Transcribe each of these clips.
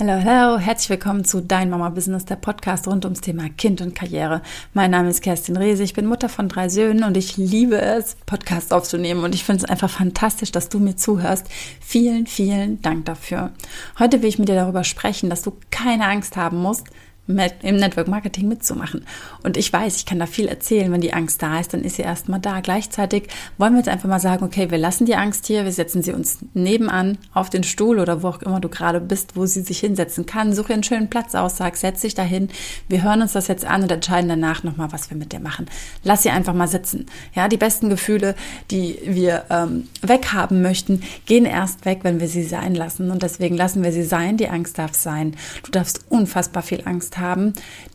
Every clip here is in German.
Hallo, hallo, herzlich willkommen zu Dein Mama Business, der Podcast rund ums Thema Kind und Karriere. Mein Name ist Kerstin Rehse, ich bin Mutter von drei Söhnen und ich liebe es, Podcasts aufzunehmen und ich finde es einfach fantastisch, dass du mir zuhörst. Vielen, vielen Dank dafür. Heute will ich mit dir darüber sprechen, dass du keine Angst haben musst, im Network Marketing mitzumachen. Und ich weiß, ich kann da viel erzählen. Wenn die Angst da ist, dann ist sie erstmal da. Gleichzeitig wollen wir jetzt einfach mal sagen, okay, wir lassen die Angst hier, wir setzen sie uns nebenan auf den Stuhl oder wo auch immer du gerade bist, wo sie sich hinsetzen kann. Suche einen schönen Platz aus, sag, setz dich dahin. Wir hören uns das jetzt an und entscheiden danach nochmal, was wir mit dir machen. Lass sie einfach mal sitzen. Ja, die besten Gefühle, die wir ähm, weghaben möchten, gehen erst weg, wenn wir sie sein lassen. Und deswegen lassen wir sie sein. Die Angst darf sein. Du darfst unfassbar viel Angst haben.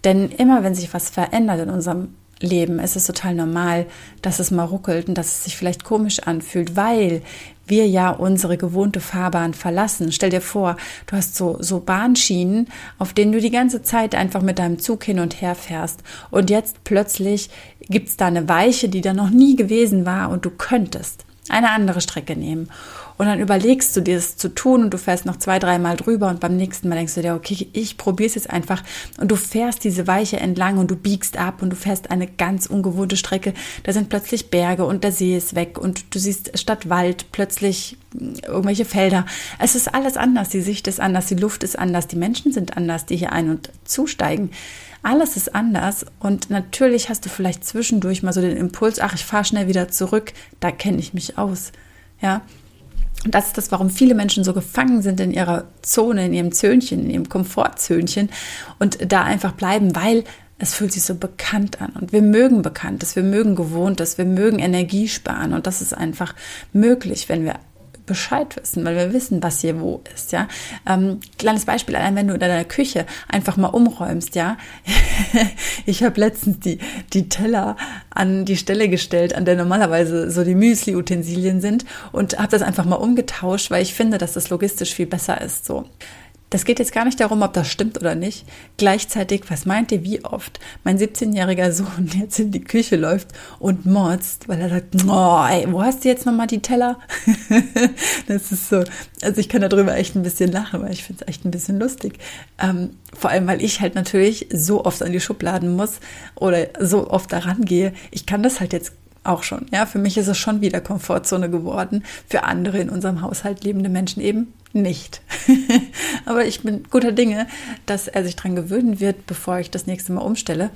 Denn immer wenn sich was verändert in unserem Leben, ist es total normal, dass es mal ruckelt und dass es sich vielleicht komisch anfühlt, weil wir ja unsere gewohnte Fahrbahn verlassen. Stell dir vor, du hast so, so Bahnschienen, auf denen du die ganze Zeit einfach mit deinem Zug hin und her fährst. Und jetzt plötzlich gibt es da eine Weiche, die da noch nie gewesen war und du könntest eine andere Strecke nehmen. Und dann überlegst du dir das zu tun und du fährst noch zwei, dreimal drüber und beim nächsten Mal denkst du dir, okay, ich probiere es jetzt einfach und du fährst diese Weiche entlang und du biegst ab und du fährst eine ganz ungewohnte Strecke. Da sind plötzlich Berge und der See ist weg und du siehst statt Wald plötzlich irgendwelche Felder. Es ist alles anders, die Sicht ist anders, die Luft ist anders, die Menschen sind anders, die hier ein- und zusteigen. Alles ist anders und natürlich hast du vielleicht zwischendurch mal so den Impuls, ach, ich fahre schnell wieder zurück, da kenne ich mich aus. Ja, und das ist das, warum viele Menschen so gefangen sind in ihrer Zone, in ihrem Zöhnchen, in ihrem Komfortzöhnchen und da einfach bleiben, weil es fühlt sich so bekannt an. Und wir mögen Bekanntes, wir mögen Gewohntes, wir mögen Energie sparen. Und das ist einfach möglich, wenn wir Bescheid wissen, weil wir wissen, was hier wo ist, ja. Ähm, kleines Beispiel, allein wenn du in deiner Küche einfach mal umräumst, ja. ich habe letztens die, die Teller an die Stelle gestellt, an der normalerweise so die Müsli-Utensilien sind und habe das einfach mal umgetauscht, weil ich finde, dass das logistisch viel besser ist, so. Das geht jetzt gar nicht darum, ob das stimmt oder nicht. Gleichzeitig, was meint ihr, wie oft mein 17-jähriger Sohn jetzt in die Küche läuft und motzt, weil er sagt, oh, ey, wo hast du jetzt nochmal die Teller? das ist so, also ich kann darüber echt ein bisschen lachen, weil ich finde es echt ein bisschen lustig. Ähm, vor allem, weil ich halt natürlich so oft an die Schubladen muss oder so oft daran gehe. Ich kann das halt jetzt auch schon. Ja, für mich ist es schon wieder Komfortzone geworden. Für andere in unserem Haushalt lebende Menschen eben nicht. Aber ich bin guter Dinge, dass er sich daran gewöhnen wird, bevor ich das nächste Mal umstelle.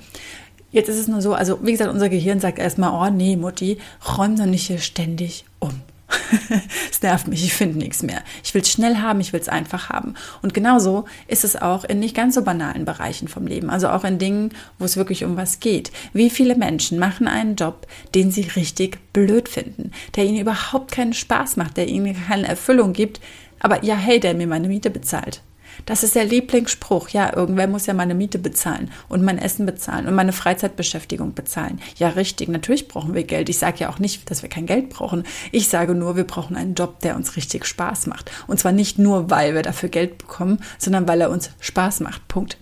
Jetzt ist es nur so, also wie gesagt, unser Gehirn sagt erstmal, oh nee, Mutti, räum doch nicht hier ständig um. es nervt mich, ich finde nichts mehr. Ich will es schnell haben, ich will es einfach haben. Und genauso ist es auch in nicht ganz so banalen Bereichen vom Leben, also auch in Dingen, wo es wirklich um was geht. Wie viele Menschen machen einen Job, den sie richtig blöd finden, der ihnen überhaupt keinen Spaß macht, der ihnen keine Erfüllung gibt, aber ja, hey, der mir meine Miete bezahlt. Das ist der Lieblingsspruch. Ja, irgendwer muss ja meine Miete bezahlen und mein Essen bezahlen und meine Freizeitbeschäftigung bezahlen. Ja, richtig. Natürlich brauchen wir Geld. Ich sage ja auch nicht, dass wir kein Geld brauchen. Ich sage nur, wir brauchen einen Job, der uns richtig Spaß macht. Und zwar nicht nur, weil wir dafür Geld bekommen, sondern weil er uns Spaß macht. Punkt.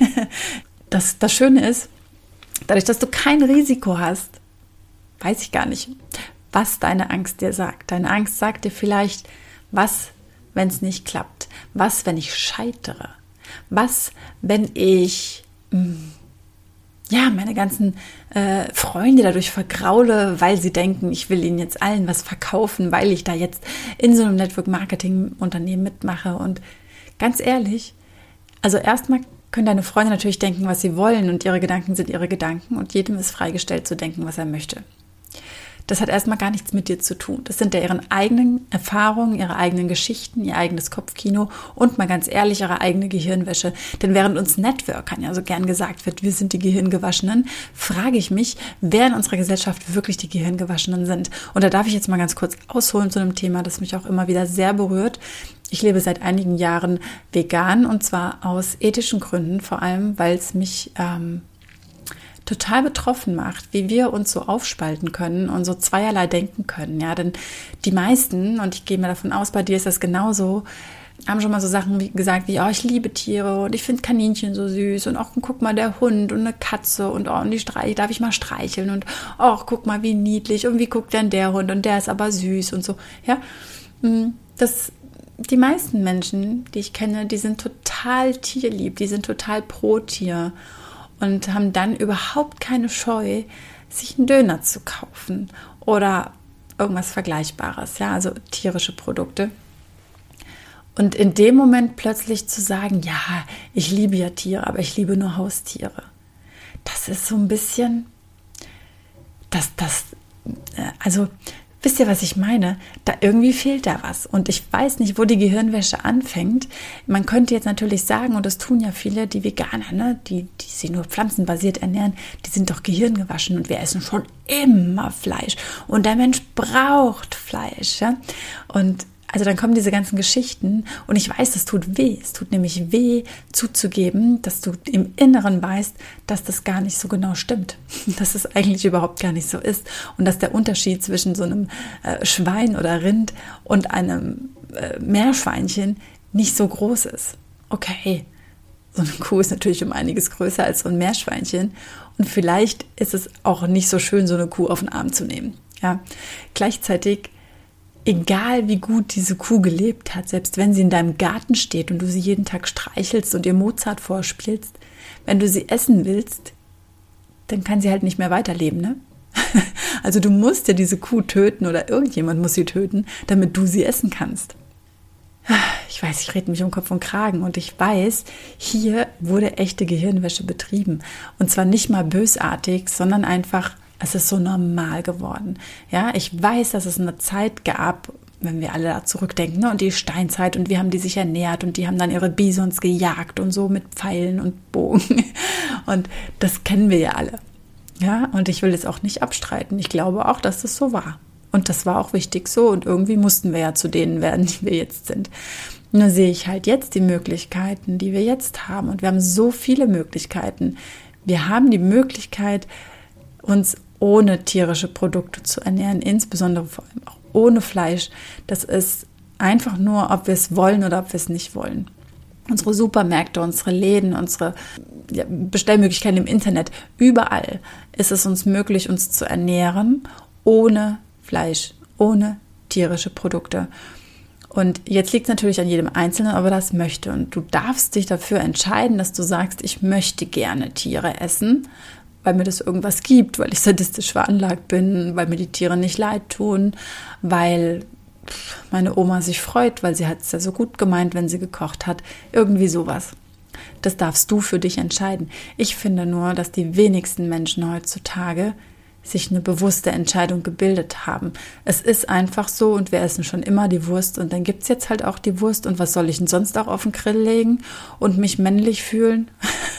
das, das Schöne ist, dadurch, dass du kein Risiko hast, weiß ich gar nicht, was deine Angst dir sagt. Deine Angst sagt dir vielleicht, was wenn es nicht klappt? Was, wenn ich scheitere? Was, wenn ich hm, ja meine ganzen äh, Freunde dadurch vergraule, weil sie denken, ich will ihnen jetzt allen was verkaufen, weil ich da jetzt in so einem Network Marketing Unternehmen mitmache und ganz ehrlich, also erstmal können deine Freunde natürlich denken, was sie wollen und ihre Gedanken sind ihre Gedanken und jedem ist freigestellt zu denken, was er möchte das hat erstmal gar nichts mit dir zu tun. Das sind ja ihre eigenen Erfahrungen, ihre eigenen Geschichten, ihr eigenes Kopfkino und mal ganz ehrlich, ihre eigene Gehirnwäsche. Denn während uns Networkern ja so gern gesagt wird, wir sind die Gehirngewaschenen, frage ich mich, wer in unserer Gesellschaft wirklich die Gehirngewaschenen sind. Und da darf ich jetzt mal ganz kurz ausholen zu einem Thema, das mich auch immer wieder sehr berührt. Ich lebe seit einigen Jahren vegan und zwar aus ethischen Gründen, vor allem weil es mich ähm, total betroffen macht, wie wir uns so aufspalten können und so zweierlei denken können. Ja, denn die meisten, und ich gehe mir davon aus, bei dir ist das genauso, haben schon mal so Sachen wie, gesagt wie, oh, ich liebe Tiere und ich finde Kaninchen so süß und auch, guck mal, der Hund und eine Katze und oh, und die Streich, darf ich mal streicheln und oh, guck mal, wie niedlich und wie guckt denn der Hund und der ist aber süß und so, ja. Mm, das die meisten Menschen, die ich kenne, die sind total tierlieb, die sind total pro Tier und haben dann überhaupt keine Scheu, sich einen Döner zu kaufen oder irgendwas Vergleichbares, ja, also tierische Produkte. Und in dem Moment plötzlich zu sagen, ja, ich liebe ja Tiere, aber ich liebe nur Haustiere. Das ist so ein bisschen, das, das, äh, also Wisst ihr, was ich meine? Da irgendwie fehlt da was. Und ich weiß nicht, wo die Gehirnwäsche anfängt. Man könnte jetzt natürlich sagen, und das tun ja viele, die Veganer, ne? die, die sich nur pflanzenbasiert ernähren, die sind doch gehirngewaschen und wir essen schon immer Fleisch. Und der Mensch braucht Fleisch. Ja? Und also dann kommen diese ganzen Geschichten und ich weiß, es tut weh. Es tut nämlich weh zuzugeben, dass du im Inneren weißt, dass das gar nicht so genau stimmt, dass es eigentlich überhaupt gar nicht so ist und dass der Unterschied zwischen so einem äh, Schwein oder Rind und einem äh, Meerschweinchen nicht so groß ist. Okay, so eine Kuh ist natürlich um einiges größer als so ein Meerschweinchen und vielleicht ist es auch nicht so schön, so eine Kuh auf den Arm zu nehmen. Ja, gleichzeitig egal wie gut diese Kuh gelebt hat, selbst wenn sie in deinem Garten steht und du sie jeden Tag streichelst und ihr Mozart vorspielst, wenn du sie essen willst, dann kann sie halt nicht mehr weiterleben, ne? Also du musst ja diese Kuh töten oder irgendjemand muss sie töten, damit du sie essen kannst. Ich weiß, ich rede mich um Kopf und Kragen und ich weiß, hier wurde echte Gehirnwäsche betrieben. Und zwar nicht mal bösartig, sondern einfach es ist so normal geworden. Ja, ich weiß, dass es eine Zeit gab, wenn wir alle da zurückdenken, ne, und die Steinzeit und wir haben die sich ernährt und die haben dann ihre Bisons gejagt und so mit Pfeilen und Bogen. Und das kennen wir ja alle. Ja, und ich will es auch nicht abstreiten. Ich glaube auch, dass das so war. Und das war auch wichtig so und irgendwie mussten wir ja zu denen werden, die wir jetzt sind. Nur sehe ich halt jetzt die Möglichkeiten, die wir jetzt haben. Und wir haben so viele Möglichkeiten. Wir haben die Möglichkeit, uns ohne tierische Produkte zu ernähren, insbesondere vor allem auch ohne Fleisch. Das ist einfach nur, ob wir es wollen oder ob wir es nicht wollen. Unsere Supermärkte, unsere Läden, unsere Bestellmöglichkeiten im Internet, überall ist es uns möglich, uns zu ernähren ohne Fleisch, ohne tierische Produkte. Und jetzt liegt es natürlich an jedem Einzelnen, ob er das möchte. Und du darfst dich dafür entscheiden, dass du sagst, ich möchte gerne Tiere essen weil mir das irgendwas gibt, weil ich sadistisch veranlagt bin, weil mir die Tiere nicht leid tun, weil meine Oma sich freut, weil sie hat es ja so gut gemeint, wenn sie gekocht hat. Irgendwie sowas. Das darfst du für dich entscheiden. Ich finde nur, dass die wenigsten Menschen heutzutage sich eine bewusste Entscheidung gebildet haben. Es ist einfach so und wir essen schon immer die Wurst und dann gibt es jetzt halt auch die Wurst und was soll ich denn sonst auch auf den Grill legen und mich männlich fühlen?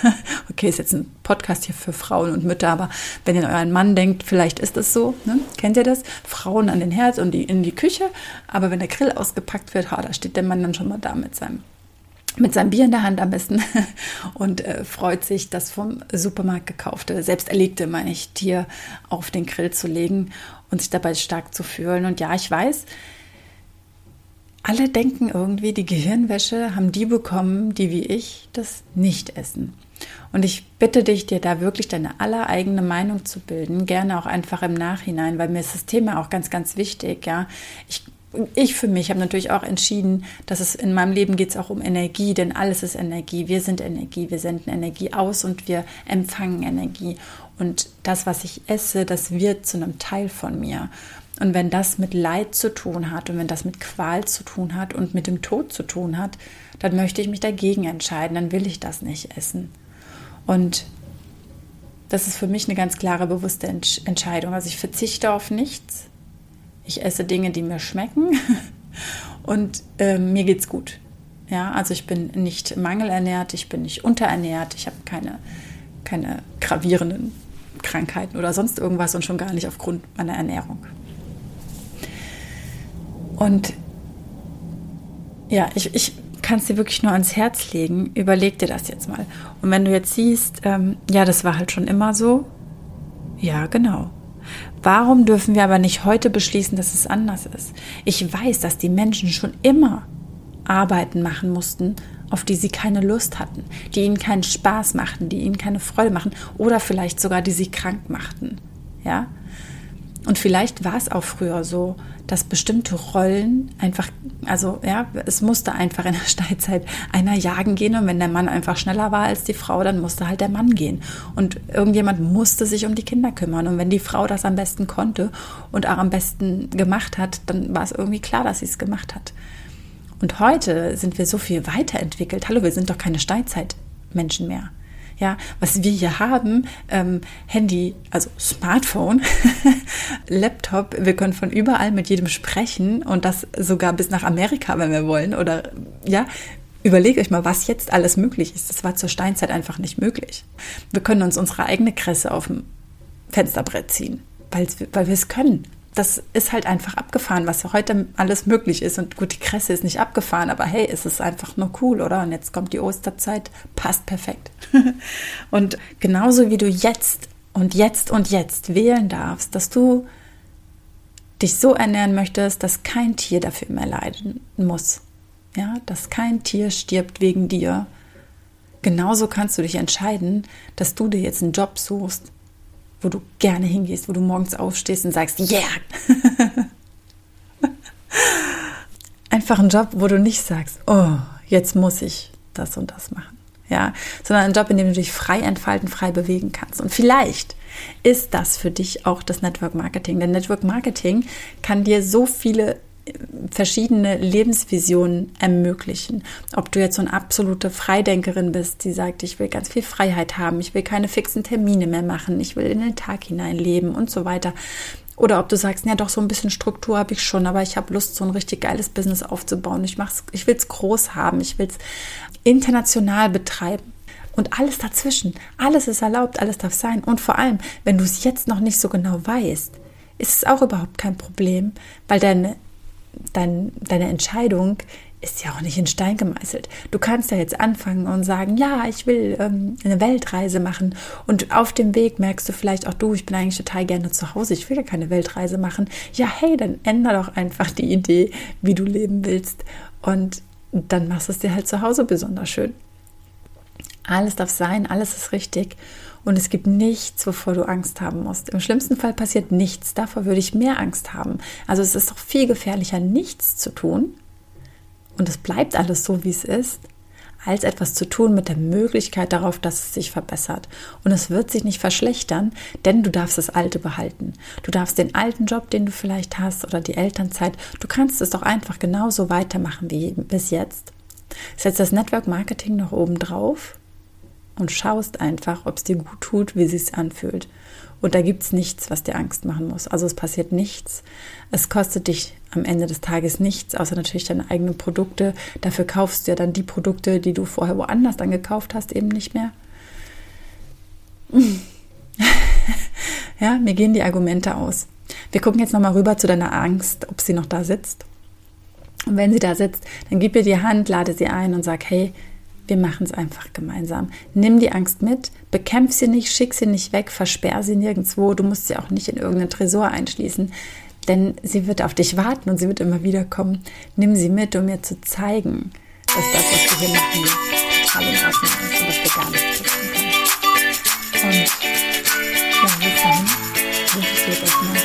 okay, ist jetzt ein Podcast hier für Frauen und Mütter, aber wenn ihr an euren Mann denkt, vielleicht ist das so, ne? kennt ihr das? Frauen an den Herd und die, in die Küche, aber wenn der Grill ausgepackt wird, ha, da steht der Mann dann schon mal da mit seinem mit seinem Bier in der Hand am besten und äh, freut sich, das vom Supermarkt gekaufte, selbst erlegte, meine ich, Tier auf den Grill zu legen und sich dabei stark zu fühlen. Und ja, ich weiß, alle denken irgendwie, die Gehirnwäsche haben die bekommen, die wie ich das nicht essen. Und ich bitte dich, dir da wirklich deine allereigene Meinung zu bilden, gerne auch einfach im Nachhinein, weil mir ist das Thema auch ganz, ganz wichtig. Ja, ich ich für mich habe natürlich auch entschieden, dass es in meinem Leben geht es auch um Energie, denn alles ist Energie. Wir sind Energie, wir senden Energie aus und wir empfangen Energie. Und das, was ich esse, das wird zu einem Teil von mir. Und wenn das mit Leid zu tun hat und wenn das mit Qual zu tun hat und mit dem Tod zu tun hat, dann möchte ich mich dagegen entscheiden, dann will ich das nicht essen. Und das ist für mich eine ganz klare, bewusste Entscheidung. Also ich verzichte auf nichts, ich esse Dinge, die mir schmecken und äh, mir geht's gut. Ja, also ich bin nicht mangelernährt, ich bin nicht unterernährt, ich habe keine, keine gravierenden Krankheiten oder sonst irgendwas und schon gar nicht aufgrund meiner Ernährung. Und ja, ich, ich kann es dir wirklich nur ans Herz legen. Überleg dir das jetzt mal. Und wenn du jetzt siehst, ähm, ja, das war halt schon immer so, ja, genau. Warum dürfen wir aber nicht heute beschließen, dass es anders ist? Ich weiß, dass die Menschen schon immer Arbeiten machen mussten, auf die sie keine Lust hatten, die ihnen keinen Spaß machten, die ihnen keine Freude machen oder vielleicht sogar die sie krank machten. Ja? Und vielleicht war es auch früher so, dass bestimmte Rollen einfach, also ja, es musste einfach in der Steinzeit einer jagen gehen und wenn der Mann einfach schneller war als die Frau, dann musste halt der Mann gehen. Und irgendjemand musste sich um die Kinder kümmern. Und wenn die Frau das am besten konnte und auch am besten gemacht hat, dann war es irgendwie klar, dass sie es gemacht hat. Und heute sind wir so viel weiterentwickelt. Hallo, wir sind doch keine Steinzeitmenschen mehr. Ja, was wir hier haben, ähm, Handy, also Smartphone, Laptop, wir können von überall mit jedem sprechen und das sogar bis nach Amerika, wenn wir wollen. Oder ja, Überlegt euch mal, was jetzt alles möglich ist. Das war zur Steinzeit einfach nicht möglich. Wir können uns unsere eigene Kresse auf dem Fensterbrett ziehen, weil wir es können das ist halt einfach abgefahren, was heute alles möglich ist. Und gut, die Kresse ist nicht abgefahren, aber hey, es ist einfach nur cool, oder? Und jetzt kommt die Osterzeit, passt perfekt. und genauso wie du jetzt und jetzt und jetzt wählen darfst, dass du dich so ernähren möchtest, dass kein Tier dafür mehr leiden muss. Ja, dass kein Tier stirbt wegen dir. Genauso kannst du dich entscheiden, dass du dir jetzt einen Job suchst, wo du gerne hingehst, wo du morgens aufstehst und sagst, yeah! Einfach ein Job, wo du nicht sagst, oh, jetzt muss ich das und das machen. Ja, sondern ein Job, in dem du dich frei entfalten, frei bewegen kannst. Und vielleicht ist das für dich auch das Network Marketing. Denn Network Marketing kann dir so viele verschiedene Lebensvisionen ermöglichen. Ob du jetzt so eine absolute Freidenkerin bist, die sagt, ich will ganz viel Freiheit haben, ich will keine fixen Termine mehr machen, ich will in den Tag hinein leben und so weiter. Oder ob du sagst, ja doch, so ein bisschen Struktur habe ich schon, aber ich habe Lust, so ein richtig geiles Business aufzubauen. Ich, ich will es groß haben, ich will es international betreiben. Und alles dazwischen, alles ist erlaubt, alles darf sein. Und vor allem, wenn du es jetzt noch nicht so genau weißt, ist es auch überhaupt kein Problem, weil deine dein, deine Entscheidung ist ja auch nicht in Stein gemeißelt. Du kannst ja jetzt anfangen und sagen, ja, ich will ähm, eine Weltreise machen. Und auf dem Weg merkst du vielleicht auch du, ich bin eigentlich total gerne zu Hause, ich will ja keine Weltreise machen. Ja, hey, dann änder doch einfach die Idee, wie du leben willst. Und dann machst du es dir halt zu Hause besonders schön. Alles darf sein, alles ist richtig. Und es gibt nichts, wovor du Angst haben musst. Im schlimmsten Fall passiert nichts. Davor würde ich mehr Angst haben. Also es ist doch viel gefährlicher, nichts zu tun. Und es bleibt alles so, wie es ist, als etwas zu tun mit der Möglichkeit darauf, dass es sich verbessert. Und es wird sich nicht verschlechtern, denn du darfst das Alte behalten. Du darfst den alten Job, den du vielleicht hast, oder die Elternzeit, du kannst es doch einfach genauso weitermachen wie bis jetzt. Setz das Network Marketing noch oben drauf und schaust einfach, ob es dir gut tut, wie es anfühlt. Und da gibt es nichts, was dir Angst machen muss. Also es passiert nichts. Es kostet dich am Ende des Tages nichts, außer natürlich deine eigenen Produkte. Dafür kaufst du ja dann die Produkte, die du vorher woanders dann gekauft hast, eben nicht mehr. ja, mir gehen die Argumente aus. Wir gucken jetzt nochmal rüber zu deiner Angst, ob sie noch da sitzt. Und wenn sie da sitzt, dann gib ihr die Hand, lade sie ein und sag, hey, wir machen es einfach gemeinsam. Nimm die Angst mit, bekämpf sie nicht, schick sie nicht weg, versperr sie nirgendwo. Du musst sie auch nicht in irgendeinen Tresor einschließen, denn sie wird auf dich warten und sie wird immer wieder kommen. Nimm sie mit, um mir zu zeigen, dass das, was wir hier machen, total in Ordnung ist und dass wir gar nichts tun können. Und ja, bis dahin wünsche ich dir mal.